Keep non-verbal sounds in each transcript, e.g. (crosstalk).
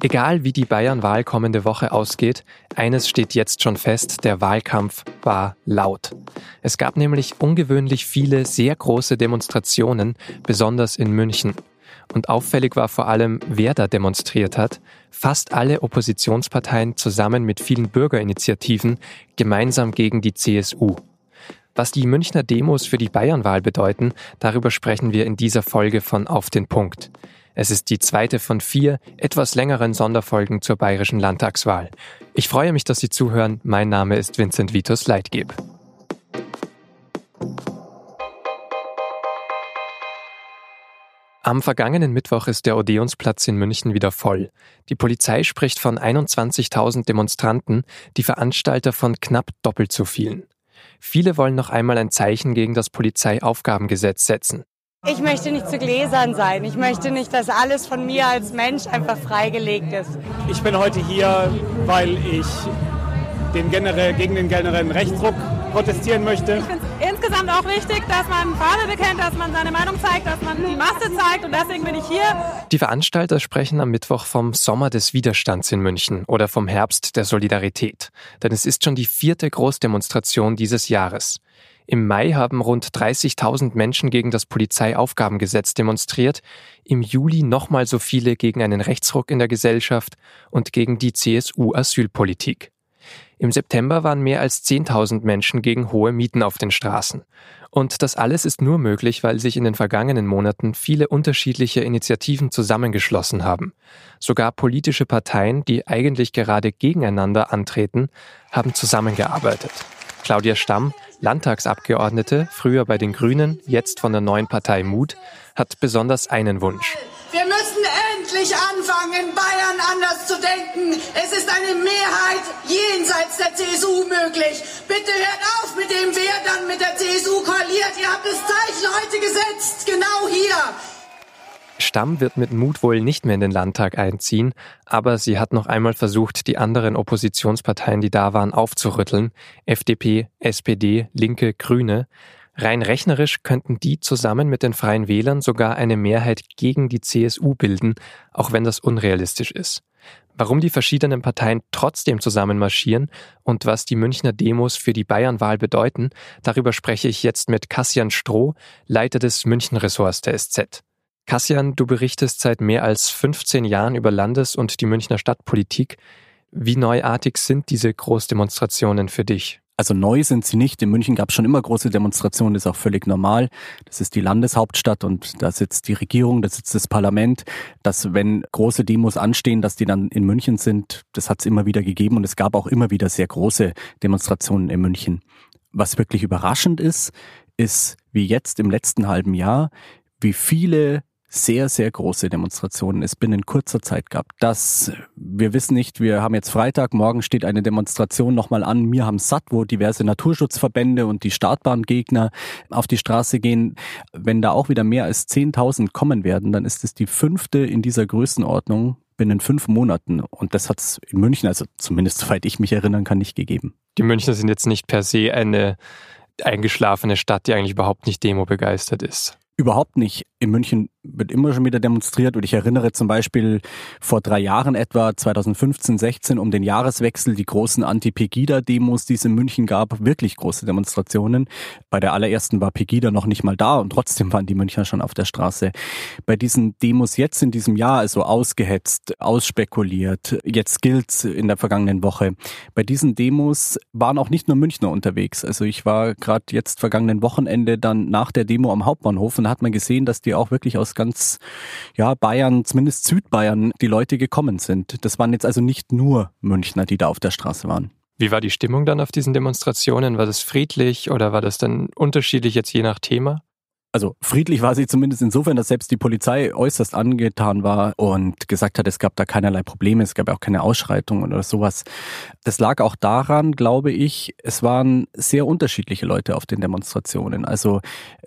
Egal wie die Bayern-Wahl kommende Woche ausgeht, eines steht jetzt schon fest, der Wahlkampf war laut. Es gab nämlich ungewöhnlich viele sehr große Demonstrationen, besonders in München. Und auffällig war vor allem, wer da demonstriert hat. Fast alle Oppositionsparteien zusammen mit vielen Bürgerinitiativen gemeinsam gegen die CSU. Was die Münchner Demos für die Bayernwahl bedeuten, darüber sprechen wir in dieser Folge von Auf den Punkt. Es ist die zweite von vier etwas längeren Sonderfolgen zur bayerischen Landtagswahl. Ich freue mich, dass Sie zuhören. Mein Name ist Vincent Vitus Leitgeb. Am vergangenen Mittwoch ist der Odeonsplatz in München wieder voll. Die Polizei spricht von 21.000 Demonstranten, die Veranstalter von knapp doppelt so vielen. Viele wollen noch einmal ein Zeichen gegen das Polizeiaufgabengesetz setzen. Ich möchte nicht zu Gläsern sein. Ich möchte nicht, dass alles von mir als Mensch einfach freigelegt ist. Ich bin heute hier, weil ich den generell, gegen den generellen Rechtsdruck protestieren möchte. Ich finde es insgesamt auch wichtig, dass man Farbe bekennt, dass man seine Meinung zeigt, dass man die Masse zeigt und deswegen bin ich hier. Die Veranstalter sprechen am Mittwoch vom Sommer des Widerstands in München oder vom Herbst der Solidarität. Denn es ist schon die vierte Großdemonstration dieses Jahres. Im Mai haben rund 30.000 Menschen gegen das Polizeiaufgabengesetz demonstriert, im Juli nochmal so viele gegen einen Rechtsruck in der Gesellschaft und gegen die CSU-Asylpolitik. Im September waren mehr als 10.000 Menschen gegen hohe Mieten auf den Straßen. Und das alles ist nur möglich, weil sich in den vergangenen Monaten viele unterschiedliche Initiativen zusammengeschlossen haben. Sogar politische Parteien, die eigentlich gerade gegeneinander antreten, haben zusammengearbeitet. Claudia Stamm, Landtagsabgeordnete, früher bei den Grünen, jetzt von der neuen Partei Mut, hat besonders einen Wunsch. Wir müssen endlich anfangen, Bayern anders zu denken. Es ist eine Mehrheit jenseits der CSU möglich. Bitte hört auf mit dem, wer dann mit der CSU koaliert. Ihr habt das Zeichen heute gesetzt, genau hier. Stamm wird mit Mut wohl nicht mehr in den Landtag einziehen, aber sie hat noch einmal versucht, die anderen Oppositionsparteien, die da waren, aufzurütteln. FDP, SPD, Linke, Grüne. Rein rechnerisch könnten die zusammen mit den Freien Wählern sogar eine Mehrheit gegen die CSU bilden, auch wenn das unrealistisch ist. Warum die verschiedenen Parteien trotzdem zusammen marschieren und was die Münchner Demos für die Bayernwahl bedeuten, darüber spreche ich jetzt mit Kassian Stroh, Leiter des München-Ressorts der SZ. Kassian, du berichtest seit mehr als 15 Jahren über Landes- und die Münchner Stadtpolitik. Wie neuartig sind diese Großdemonstrationen für dich? Also neu sind sie nicht. In München gab es schon immer große Demonstrationen, das ist auch völlig normal. Das ist die Landeshauptstadt und da sitzt die Regierung, da sitzt das Parlament. Dass wenn große Demos anstehen, dass die dann in München sind, das hat es immer wieder gegeben und es gab auch immer wieder sehr große Demonstrationen in München. Was wirklich überraschend ist, ist wie jetzt im letzten halben Jahr, wie viele sehr, sehr große Demonstrationen es binnen kurzer Zeit gab. Das, wir wissen nicht, wir haben jetzt Freitag, morgen steht eine Demonstration nochmal an, mir haben satt, wo diverse Naturschutzverbände und die Startbahngegner auf die Straße gehen. Wenn da auch wieder mehr als 10.000 kommen werden, dann ist es die fünfte in dieser Größenordnung binnen fünf Monaten. Und das hat es in München, also zumindest soweit ich mich erinnern kann, nicht gegeben. Die Münchner sind jetzt nicht per se eine eingeschlafene Stadt, die eigentlich überhaupt nicht demo begeistert ist. Überhaupt nicht. In München wird immer schon wieder demonstriert und ich erinnere zum Beispiel vor drei Jahren etwa, 2015, 16, um den Jahreswechsel, die großen Anti-Pegida-Demos, die es in München gab, wirklich große Demonstrationen. Bei der allerersten war Pegida noch nicht mal da und trotzdem waren die Münchner schon auf der Straße. Bei diesen Demos jetzt in diesem Jahr, also ausgehetzt, ausspekuliert, jetzt gilt's in der vergangenen Woche. Bei diesen Demos waren auch nicht nur Münchner unterwegs. Also ich war gerade jetzt vergangenen Wochenende dann nach der Demo am Hauptbahnhof und hat man gesehen, dass die auch wirklich aus ganz ja, Bayern, zumindest Südbayern, die Leute gekommen sind. Das waren jetzt also nicht nur Münchner, die da auf der Straße waren. Wie war die Stimmung dann auf diesen Demonstrationen? War das friedlich oder war das dann unterschiedlich jetzt je nach Thema? Also friedlich war sie zumindest insofern, dass selbst die Polizei äußerst angetan war und gesagt hat, es gab da keinerlei Probleme, es gab auch keine Ausschreitungen oder sowas. Das lag auch daran, glaube ich, es waren sehr unterschiedliche Leute auf den Demonstrationen. Also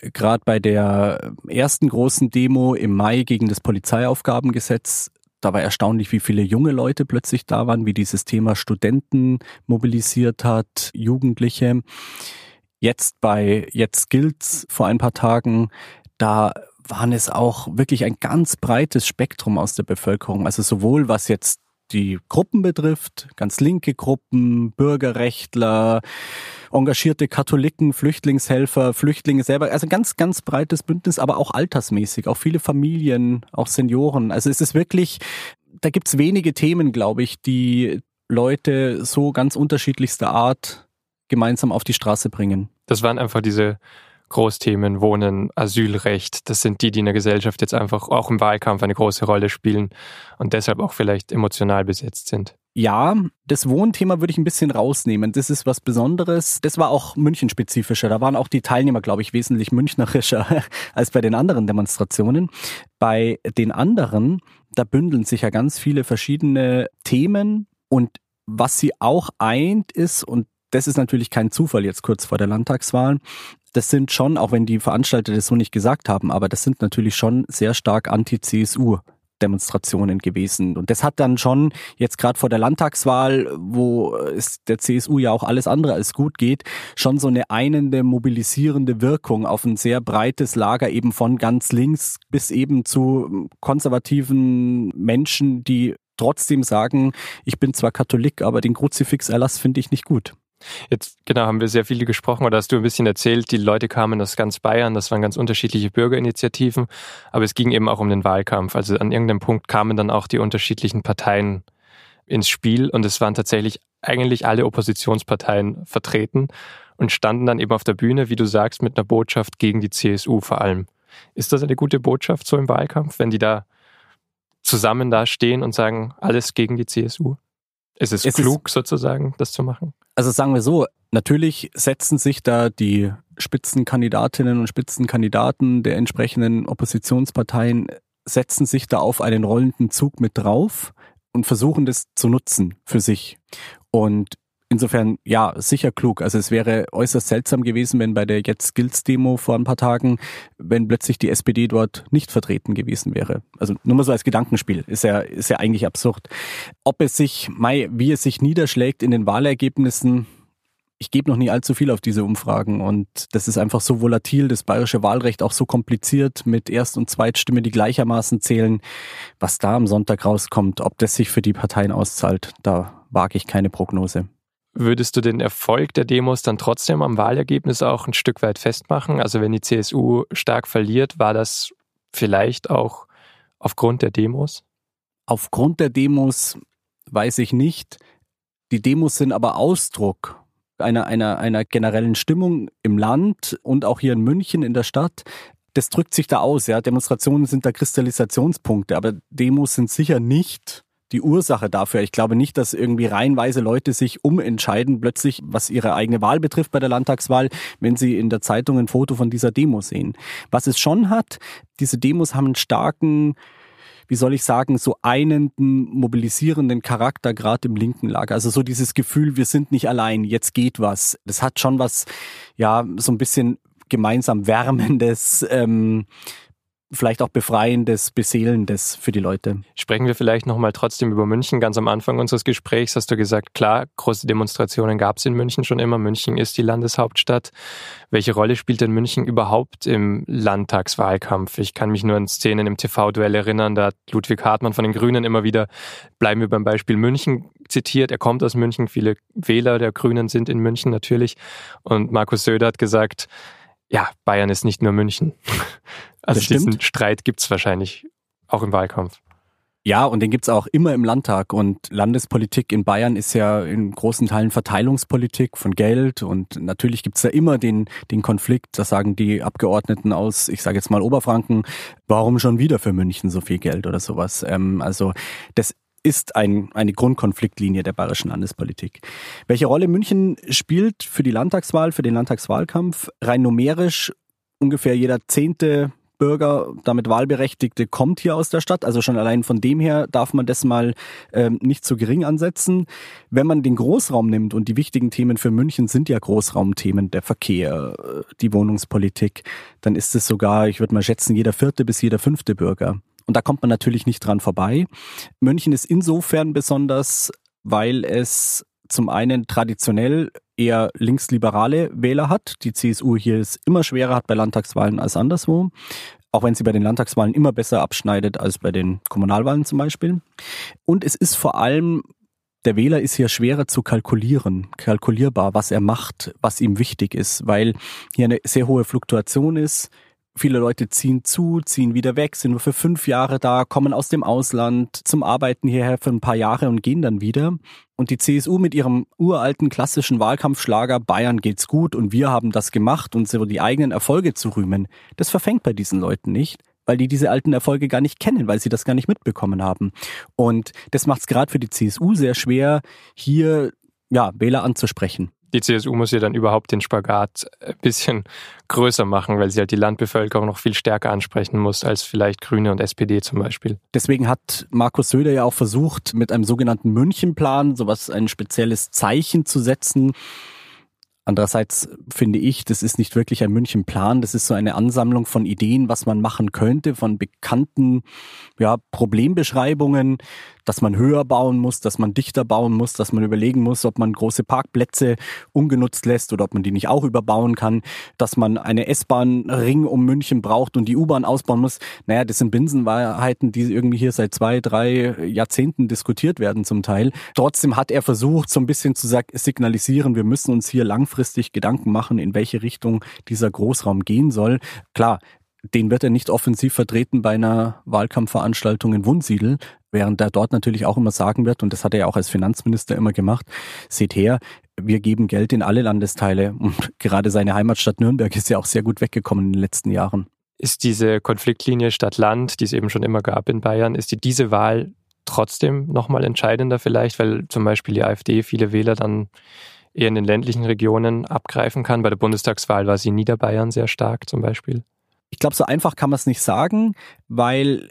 äh, gerade bei der ersten großen Demo im Mai gegen das Polizeiaufgabengesetz da war erstaunlich, wie viele junge Leute plötzlich da waren, wie dieses Thema Studenten mobilisiert hat, Jugendliche. Jetzt bei Jetzt gilt's vor ein paar Tagen, da waren es auch wirklich ein ganz breites Spektrum aus der Bevölkerung. Also sowohl was jetzt die Gruppen betrifft, ganz linke Gruppen, Bürgerrechtler, engagierte Katholiken, Flüchtlingshelfer, Flüchtlinge selber, also ganz, ganz breites Bündnis, aber auch altersmäßig, auch viele Familien, auch Senioren. Also es ist wirklich, da gibt's wenige Themen, glaube ich, die Leute so ganz unterschiedlichster Art gemeinsam auf die Straße bringen. Das waren einfach diese Großthemen, Wohnen, Asylrecht, das sind die, die in der Gesellschaft jetzt einfach auch im Wahlkampf eine große Rolle spielen und deshalb auch vielleicht emotional besetzt sind. Ja, das Wohnthema würde ich ein bisschen rausnehmen. Das ist was Besonderes. Das war auch münchenspezifischer. Da waren auch die Teilnehmer, glaube ich, wesentlich münchnerischer (laughs) als bei den anderen Demonstrationen. Bei den anderen, da bündeln sich ja ganz viele verschiedene Themen und was sie auch eint ist, und das ist natürlich kein Zufall jetzt kurz vor der Landtagswahl, das sind schon, auch wenn die Veranstalter das so nicht gesagt haben, aber das sind natürlich schon sehr stark anti-CSU. Demonstrationen gewesen. Und das hat dann schon jetzt gerade vor der Landtagswahl, wo es der CSU ja auch alles andere als gut geht, schon so eine einende, mobilisierende Wirkung auf ein sehr breites Lager eben von ganz links bis eben zu konservativen Menschen, die trotzdem sagen, ich bin zwar Katholik, aber den Kruzifixerlass finde ich nicht gut. Jetzt, genau, haben wir sehr viele gesprochen oder hast du ein bisschen erzählt, die Leute kamen aus ganz Bayern, das waren ganz unterschiedliche Bürgerinitiativen, aber es ging eben auch um den Wahlkampf. Also an irgendeinem Punkt kamen dann auch die unterschiedlichen Parteien ins Spiel und es waren tatsächlich eigentlich alle Oppositionsparteien vertreten und standen dann eben auf der Bühne, wie du sagst, mit einer Botschaft gegen die CSU vor allem. Ist das eine gute Botschaft so im Wahlkampf, wenn die da zusammen da stehen und sagen, alles gegen die CSU? Ist es, es klug ist, sozusagen, das zu machen? Also sagen wir so, natürlich setzen sich da die Spitzenkandidatinnen und Spitzenkandidaten der entsprechenden Oppositionsparteien, setzen sich da auf einen rollenden Zug mit drauf und versuchen das zu nutzen für sich. Und Insofern, ja, sicher klug. Also es wäre äußerst seltsam gewesen, wenn bei der Jetzt Skills Demo vor ein paar Tagen, wenn plötzlich die SPD dort nicht vertreten gewesen wäre. Also nur mal so als Gedankenspiel. Ist ja, ist ja eigentlich absurd. Ob es sich, Mai, wie es sich niederschlägt in den Wahlergebnissen, ich gebe noch nie allzu viel auf diese Umfragen und das ist einfach so volatil, das bayerische Wahlrecht auch so kompliziert mit Erst- und Zweitstimme, die gleichermaßen zählen. Was da am Sonntag rauskommt, ob das sich für die Parteien auszahlt, da wage ich keine Prognose. Würdest du den Erfolg der Demos dann trotzdem am Wahlergebnis auch ein Stück weit festmachen? Also wenn die CSU stark verliert, war das vielleicht auch aufgrund der Demos? Aufgrund der Demos weiß ich nicht. Die Demos sind aber Ausdruck einer, einer, einer generellen Stimmung im Land und auch hier in München in der Stadt. Das drückt sich da aus, ja. Demonstrationen sind da Kristallisationspunkte, aber Demos sind sicher nicht die Ursache dafür. Ich glaube nicht, dass irgendwie reihenweise Leute sich umentscheiden, plötzlich, was ihre eigene Wahl betrifft bei der Landtagswahl, wenn sie in der Zeitung ein Foto von dieser Demo sehen. Was es schon hat, diese Demos haben einen starken wie soll ich sagen, so einenden, mobilisierenden Charakter, gerade im linken Lager. Also so dieses Gefühl, wir sind nicht allein, jetzt geht was. Das hat schon was, ja, so ein bisschen gemeinsam Wärmendes. Ähm, vielleicht auch befreiendes, beseelendes für die Leute. Sprechen wir vielleicht nochmal trotzdem über München. Ganz am Anfang unseres Gesprächs hast du gesagt, klar, große Demonstrationen gab es in München schon immer. München ist die Landeshauptstadt. Welche Rolle spielt denn München überhaupt im Landtagswahlkampf? Ich kann mich nur an Szenen im TV-Duell erinnern, da hat Ludwig Hartmann von den Grünen immer wieder, bleiben wir beim Beispiel München zitiert. Er kommt aus München, viele Wähler der Grünen sind in München natürlich. Und Markus Söder hat gesagt, ja, Bayern ist nicht nur München. (laughs) Also diesen Streit gibt's wahrscheinlich auch im Wahlkampf. Ja, und den gibt's auch immer im Landtag. Und Landespolitik in Bayern ist ja in großen Teilen Verteilungspolitik von Geld. Und natürlich gibt's da immer den, den Konflikt, das sagen die Abgeordneten aus, ich sage jetzt mal Oberfranken, warum schon wieder für München so viel Geld oder sowas. Ähm, also das ist ein, eine Grundkonfliktlinie der bayerischen Landespolitik. Welche Rolle München spielt für die Landtagswahl, für den Landtagswahlkampf? Rein numerisch ungefähr jeder zehnte Bürger, damit Wahlberechtigte, kommt hier aus der Stadt. Also schon allein von dem her darf man das mal ähm, nicht zu gering ansetzen. Wenn man den Großraum nimmt und die wichtigen Themen für München sind ja Großraumthemen, der Verkehr, äh, die Wohnungspolitik, dann ist es sogar, ich würde mal schätzen, jeder vierte bis jeder fünfte Bürger. Und da kommt man natürlich nicht dran vorbei. München ist insofern besonders, weil es zum einen traditionell eher linksliberale Wähler hat. Die CSU hier es immer schwerer hat bei Landtagswahlen als anderswo. auch wenn sie bei den Landtagswahlen immer besser abschneidet als bei den Kommunalwahlen zum Beispiel. Und es ist vor allem der Wähler ist hier schwerer zu kalkulieren, kalkulierbar, was er macht, was ihm wichtig ist, weil hier eine sehr hohe Fluktuation ist. Viele Leute ziehen zu, ziehen wieder weg, sind nur für fünf Jahre da, kommen aus dem Ausland zum Arbeiten hierher für ein paar Jahre und gehen dann wieder. Und die CSU mit ihrem uralten klassischen Wahlkampfschlager Bayern geht's gut und wir haben das gemacht und so die eigenen Erfolge zu rühmen, das verfängt bei diesen Leuten nicht weil die diese alten Erfolge gar nicht kennen, weil sie das gar nicht mitbekommen haben. Und das macht es gerade für die CSU sehr schwer, hier ja, Wähler anzusprechen. Die CSU muss ja dann überhaupt den Spagat ein bisschen (laughs) größer machen, weil sie halt die Landbevölkerung noch viel stärker ansprechen muss als vielleicht Grüne und SPD zum Beispiel. Deswegen hat Markus Söder ja auch versucht, mit einem sogenannten Münchenplan sowas ein spezielles Zeichen zu setzen Andererseits finde ich, das ist nicht wirklich ein Münchenplan, das ist so eine Ansammlung von Ideen, was man machen könnte, von bekannten ja, Problembeschreibungen, dass man höher bauen muss, dass man dichter bauen muss, dass man überlegen muss, ob man große Parkplätze ungenutzt lässt oder ob man die nicht auch überbauen kann, dass man eine S-Bahn-Ring um München braucht und die U-Bahn ausbauen muss. Naja, das sind Binsenwahrheiten, die irgendwie hier seit zwei, drei Jahrzehnten diskutiert werden zum Teil. Trotzdem hat er versucht, so ein bisschen zu signalisieren, wir müssen uns hier langfristig Gedanken machen, in welche Richtung dieser Großraum gehen soll. Klar, den wird er nicht offensiv vertreten bei einer Wahlkampfveranstaltung in Wunsiedel, während er dort natürlich auch immer sagen wird, und das hat er ja auch als Finanzminister immer gemacht, seht her, wir geben Geld in alle Landesteile und (laughs) gerade seine Heimatstadt Nürnberg ist ja auch sehr gut weggekommen in den letzten Jahren. Ist diese Konfliktlinie Stadt-Land, die es eben schon immer gab in Bayern, ist die diese Wahl trotzdem nochmal entscheidender vielleicht, weil zum Beispiel die AfD viele Wähler dann eher in den ländlichen Regionen abgreifen kann. Bei der Bundestagswahl war sie in Niederbayern sehr stark zum Beispiel. Ich glaube, so einfach kann man es nicht sagen, weil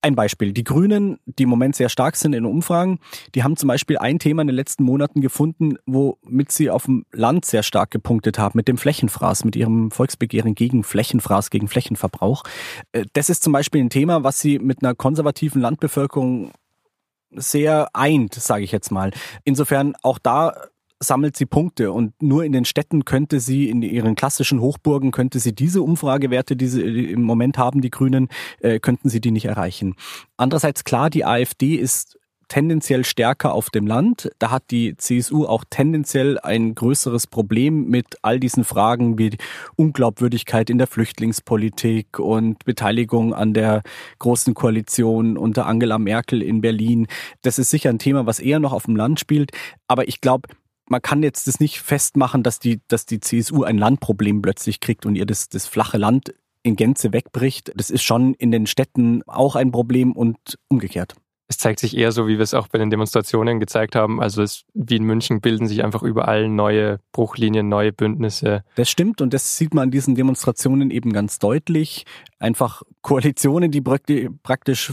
ein Beispiel. Die Grünen, die im Moment sehr stark sind in Umfragen, die haben zum Beispiel ein Thema in den letzten Monaten gefunden, womit sie auf dem Land sehr stark gepunktet haben, mit dem Flächenfraß, mit ihrem Volksbegehren gegen Flächenfraß, gegen Flächenverbrauch. Äh, das ist zum Beispiel ein Thema, was sie mit einer konservativen Landbevölkerung sehr eint, sage ich jetzt mal. Insofern auch da sammelt sie Punkte und nur in den Städten könnte sie, in ihren klassischen Hochburgen, könnte sie diese Umfragewerte, die sie im Moment haben, die Grünen, äh, könnten sie die nicht erreichen. Andererseits klar, die AfD ist tendenziell stärker auf dem Land. Da hat die CSU auch tendenziell ein größeres Problem mit all diesen Fragen wie Unglaubwürdigkeit in der Flüchtlingspolitik und Beteiligung an der großen Koalition unter Angela Merkel in Berlin. Das ist sicher ein Thema, was eher noch auf dem Land spielt. Aber ich glaube, man kann jetzt das nicht festmachen, dass die, dass die CSU ein Landproblem plötzlich kriegt und ihr das, das flache Land in Gänze wegbricht. Das ist schon in den Städten auch ein Problem und umgekehrt es zeigt sich eher so, wie wir es auch bei den Demonstrationen gezeigt haben. Also es, wie in München bilden sich einfach überall neue Bruchlinien, neue Bündnisse. Das stimmt und das sieht man an diesen Demonstrationen eben ganz deutlich. Einfach Koalitionen, die praktisch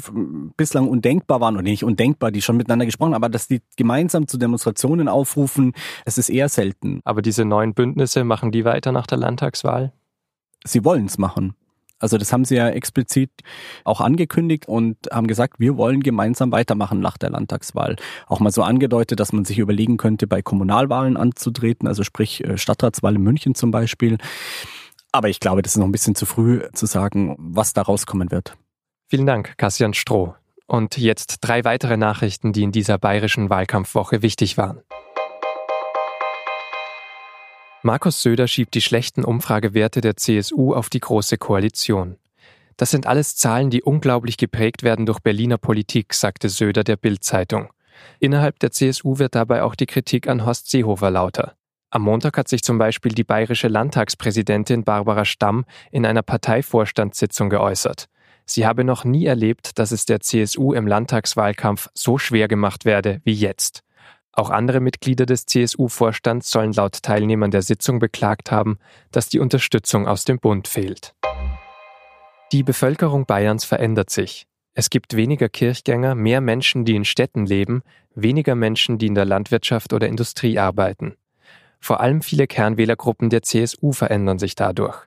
bislang undenkbar waren, oder nicht undenkbar, die schon miteinander gesprochen haben, aber dass die gemeinsam zu Demonstrationen aufrufen, es ist eher selten. Aber diese neuen Bündnisse, machen die weiter nach der Landtagswahl? Sie wollen es machen. Also das haben sie ja explizit auch angekündigt und haben gesagt, wir wollen gemeinsam weitermachen nach der Landtagswahl. Auch mal so angedeutet, dass man sich überlegen könnte, bei Kommunalwahlen anzutreten, also sprich äh, Stadtratswahl in München zum Beispiel. Aber ich glaube, das ist noch ein bisschen zu früh zu sagen, was da rauskommen wird. Vielen Dank, Kassian Stroh. Und jetzt drei weitere Nachrichten, die in dieser bayerischen Wahlkampfwoche wichtig waren. Markus Söder schiebt die schlechten Umfragewerte der CSU auf die Große Koalition. Das sind alles Zahlen, die unglaublich geprägt werden durch Berliner Politik, sagte Söder der Bild-Zeitung. Innerhalb der CSU wird dabei auch die Kritik an Horst Seehofer lauter. Am Montag hat sich zum Beispiel die bayerische Landtagspräsidentin Barbara Stamm in einer Parteivorstandssitzung geäußert. Sie habe noch nie erlebt, dass es der CSU im Landtagswahlkampf so schwer gemacht werde wie jetzt. Auch andere Mitglieder des CSU-Vorstands sollen laut Teilnehmern der Sitzung beklagt haben, dass die Unterstützung aus dem Bund fehlt. Die Bevölkerung Bayerns verändert sich. Es gibt weniger Kirchgänger, mehr Menschen, die in Städten leben, weniger Menschen, die in der Landwirtschaft oder Industrie arbeiten. Vor allem viele Kernwählergruppen der CSU verändern sich dadurch.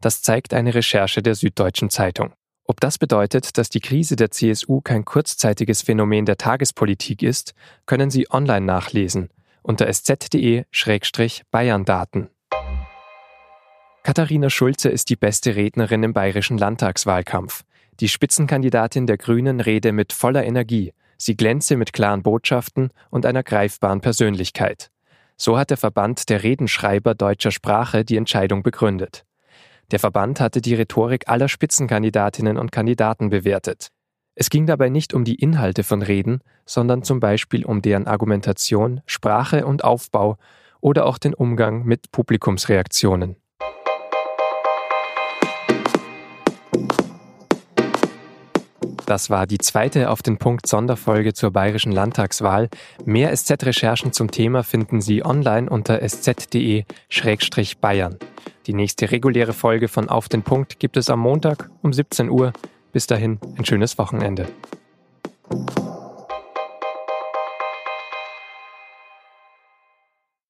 Das zeigt eine Recherche der Süddeutschen Zeitung. Ob das bedeutet, dass die Krise der CSU kein kurzzeitiges Phänomen der Tagespolitik ist, können Sie online nachlesen unter sz.de-bayerndaten. Katharina Schulze ist die beste Rednerin im bayerischen Landtagswahlkampf. Die Spitzenkandidatin der Grünen rede mit voller Energie. Sie glänze mit klaren Botschaften und einer greifbaren Persönlichkeit. So hat der Verband der Redenschreiber deutscher Sprache die Entscheidung begründet. Der Verband hatte die Rhetorik aller Spitzenkandidatinnen und Kandidaten bewertet. Es ging dabei nicht um die Inhalte von Reden, sondern zum Beispiel um deren Argumentation, Sprache und Aufbau oder auch den Umgang mit Publikumsreaktionen. Das war die zweite auf den Punkt Sonderfolge zur bayerischen Landtagswahl. Mehr SZ-Recherchen zum Thema finden Sie online unter sz.de-bayern. Die nächste reguläre Folge von Auf den Punkt gibt es am Montag um 17 Uhr. Bis dahin ein schönes Wochenende.